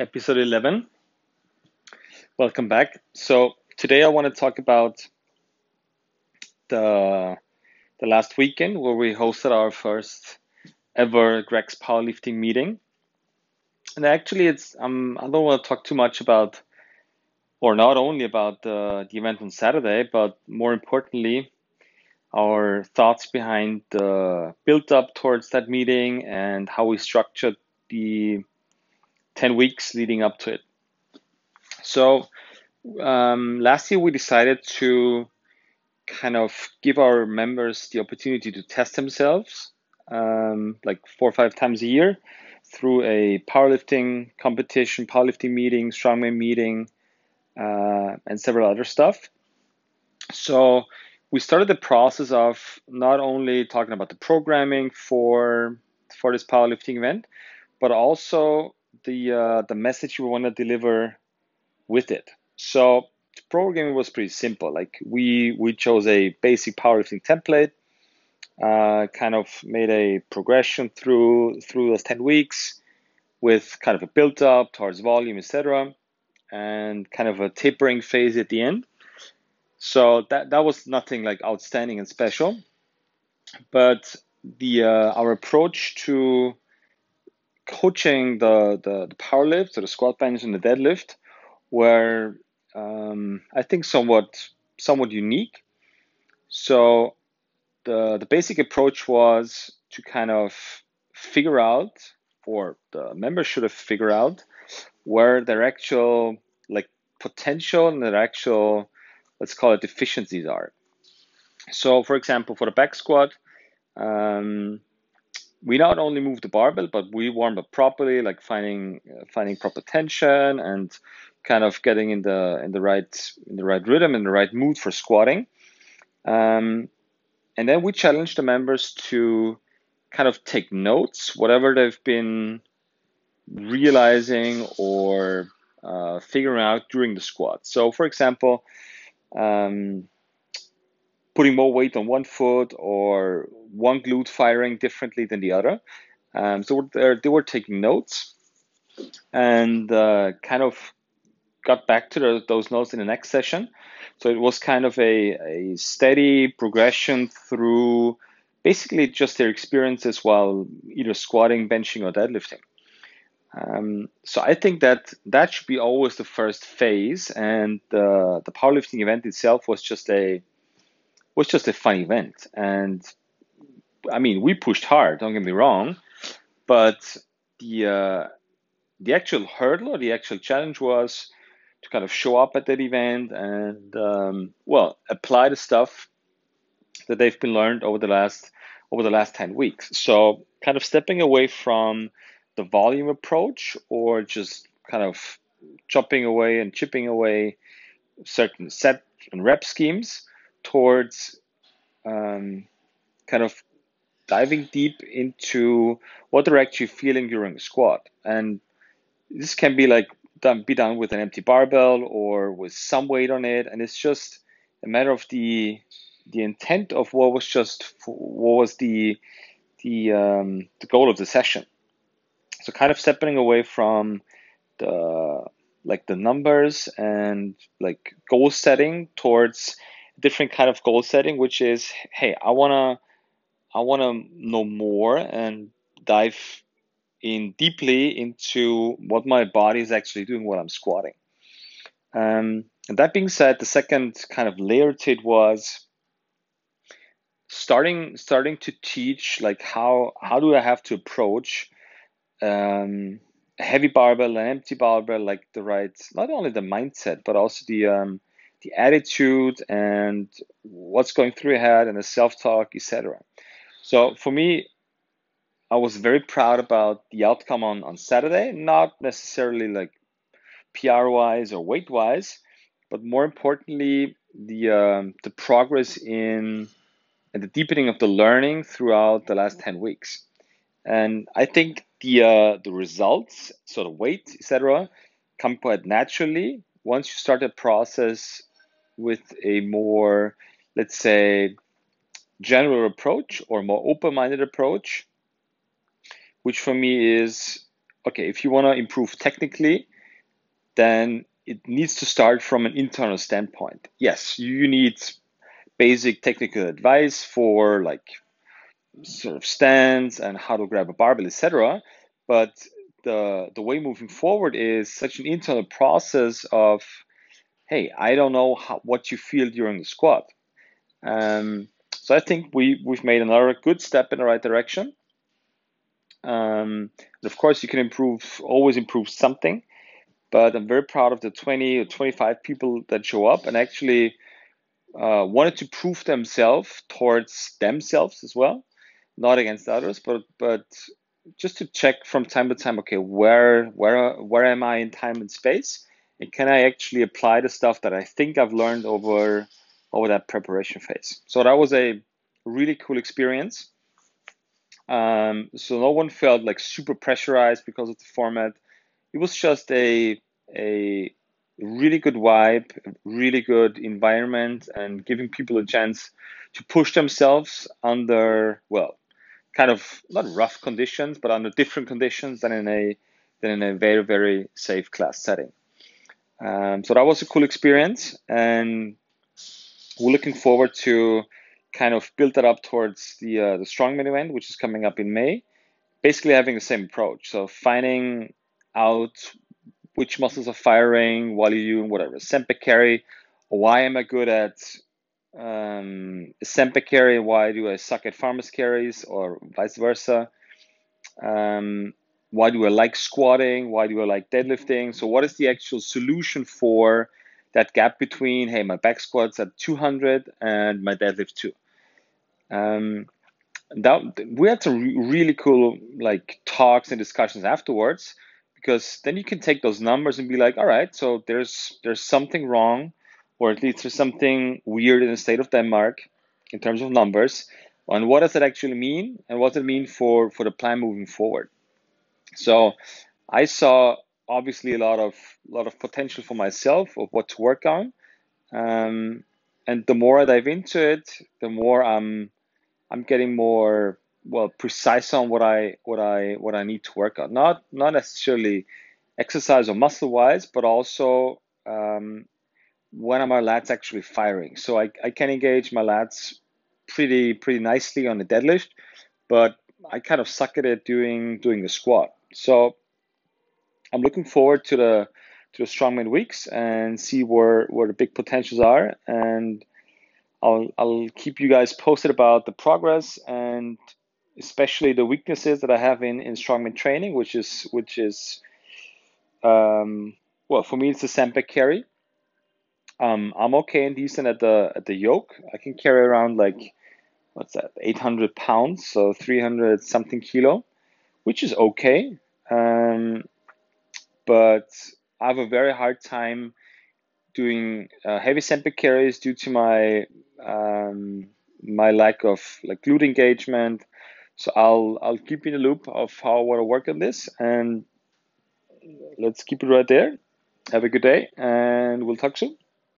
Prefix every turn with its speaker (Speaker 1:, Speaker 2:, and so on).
Speaker 1: episode 11. Welcome back. So, today I want to talk about the, the last weekend where we hosted our first ever Greg's powerlifting meeting. And actually, it's um, I don't want to talk too much about, or not only about the, the event on Saturday, but more importantly, our thoughts behind the build up towards that meeting and how we structured the 10 weeks leading up to it. So, um, last year we decided to kind of give our members the opportunity to test themselves um, like four or five times a year through a powerlifting competition, powerlifting meeting, strongman meeting, uh, and several other stuff. So we started the process of not only talking about the programming for for this powerlifting event, but also the uh, the message we want to deliver with it. So programming was pretty simple. Like we we chose a basic powerlifting template, uh, kind of made a progression through through those ten weeks, with kind of a build up towards volume, etc., and kind of a tapering phase at the end. So that that was nothing like outstanding and special, but the uh, our approach to coaching the, the, the power lift, so the squat bench and the deadlift, were um, I think somewhat somewhat unique. So the the basic approach was to kind of figure out, or the members should have figured out, where their actual like potential and their actual let's call it deficiencies are. So, for example, for the back squat, um, we not only move the barbell, but we warm up properly, like finding uh, finding proper tension and kind of getting in the in the right in the right rhythm in the right mood for squatting. Um, and then we challenge the members to kind of take notes, whatever they've been realizing or uh, figuring out during the squat. So, for example, um, putting more weight on one foot or one glute firing differently than the other. Um, so they were taking notes and uh, kind of got back to the, those notes in the next session. So it was kind of a, a steady progression through basically just their experiences while either squatting, benching, or deadlifting. Um, so I think that that should be always the first phase, and uh, the powerlifting event itself was just a was just a fun event. And I mean, we pushed hard. Don't get me wrong, but the uh, the actual hurdle or the actual challenge was to kind of show up at that event and um, well apply the stuff that they've been learned over the last over the last 10 weeks so kind of stepping away from the volume approach or just kind of chopping away and chipping away certain set and rep schemes towards um, kind of diving deep into what they're actually feeling during a squat. And this can be like done, be done with an empty barbell or with some weight on it. And it's just a matter of the the intent of what was just what was the the um, the goal of the session. So kind of stepping away from the like the numbers and like goal setting towards different kind of goal setting, which is, hey, I wanna I wanna know more and dive in deeply into what my body is actually doing while I'm squatting. Um, and that being said, the second kind of layer to it was starting starting to teach like how how do I have to approach um, a heavy barbell, an empty barbell, like the right not only the mindset but also the um, the attitude and what's going through your head and the self-talk, etc. So for me, I was very proud about the outcome on, on Saturday, not necessarily like PR wise or weight wise, but more importantly, the um, the progress in and the deepening of the learning throughout the last 10 weeks. And I think the uh, the results, sort of weight, etc., come quite naturally once you start the process with a more, let's say, general approach or more open minded approach, which for me is okay, if you want to improve technically, then it needs to start from an internal standpoint. Yes, you need basic technical advice for like sort of stands and how to grab a barbell, etc. But the the way moving forward is such an internal process of, hey, I don't know how, what you feel during the squat. Um, so I think we we've made another good step in the right direction. Um, and of course, you can improve, always improve something. But I'm very proud of the 20 or 25 people that show up and actually uh, wanted to prove themselves towards themselves as well, not against others, but but just to check from time to time. Okay, where where where am I in time and space, and can I actually apply the stuff that I think I've learned over over that preparation phase? So that was a really cool experience. Um, so no one felt like super pressurized because of the format. It was just a a really good vibe, really good environment, and giving people a chance to push themselves under well, kind of not rough conditions, but under different conditions than in a than in a very very safe class setting. Um, so that was a cool experience, and we're looking forward to kind of build that up towards the uh, the strongman event, which is coming up in May. Basically, having the same approach. So finding out which muscles are firing while you're doing whatever sempe carry. Why am I good at um, sempe carry? Why do I suck at farmers carries, or vice versa? Um, why do I like squatting? Why do I like deadlifting? So, what is the actual solution for that gap between, hey, my back squat's at 200 and my deadlift too? Um, that we had some really cool like talks and discussions afterwards because then you can take those numbers and be like, all right, so there's there's something wrong, or at least there's something weird in the state of Denmark in terms of numbers. And what does that actually mean? And what does it mean for for the plan moving forward? So I saw obviously a lot of lot of potential for myself of what to work on. Um, and the more I dive into it, the more I'm I'm getting more well precise on what I what I what I need to work on. Not not necessarily exercise or muscle wise, but also um, when are my lats actually firing. So I, I can engage my lats pretty pretty nicely on the deadlift, but I kind of suck at it doing doing the squat. So I'm looking forward to the to the strongman weeks and see where where the big potentials are and I'll I'll keep you guys posted about the progress and especially the weaknesses that I have in in strongman training, which is which is um, well for me it's the sempe carry. Um, I'm okay and decent at the at the yoke. I can carry around like what's that 800 pounds, so 300 something kilo, which is okay. Um, but I have a very hard time doing uh, heavy sempe carries due to my um, my lack of like glute engagement. So I'll I'll keep you in the loop of how I want to work on this, and let's keep it right there. Have a good day, and we'll talk soon.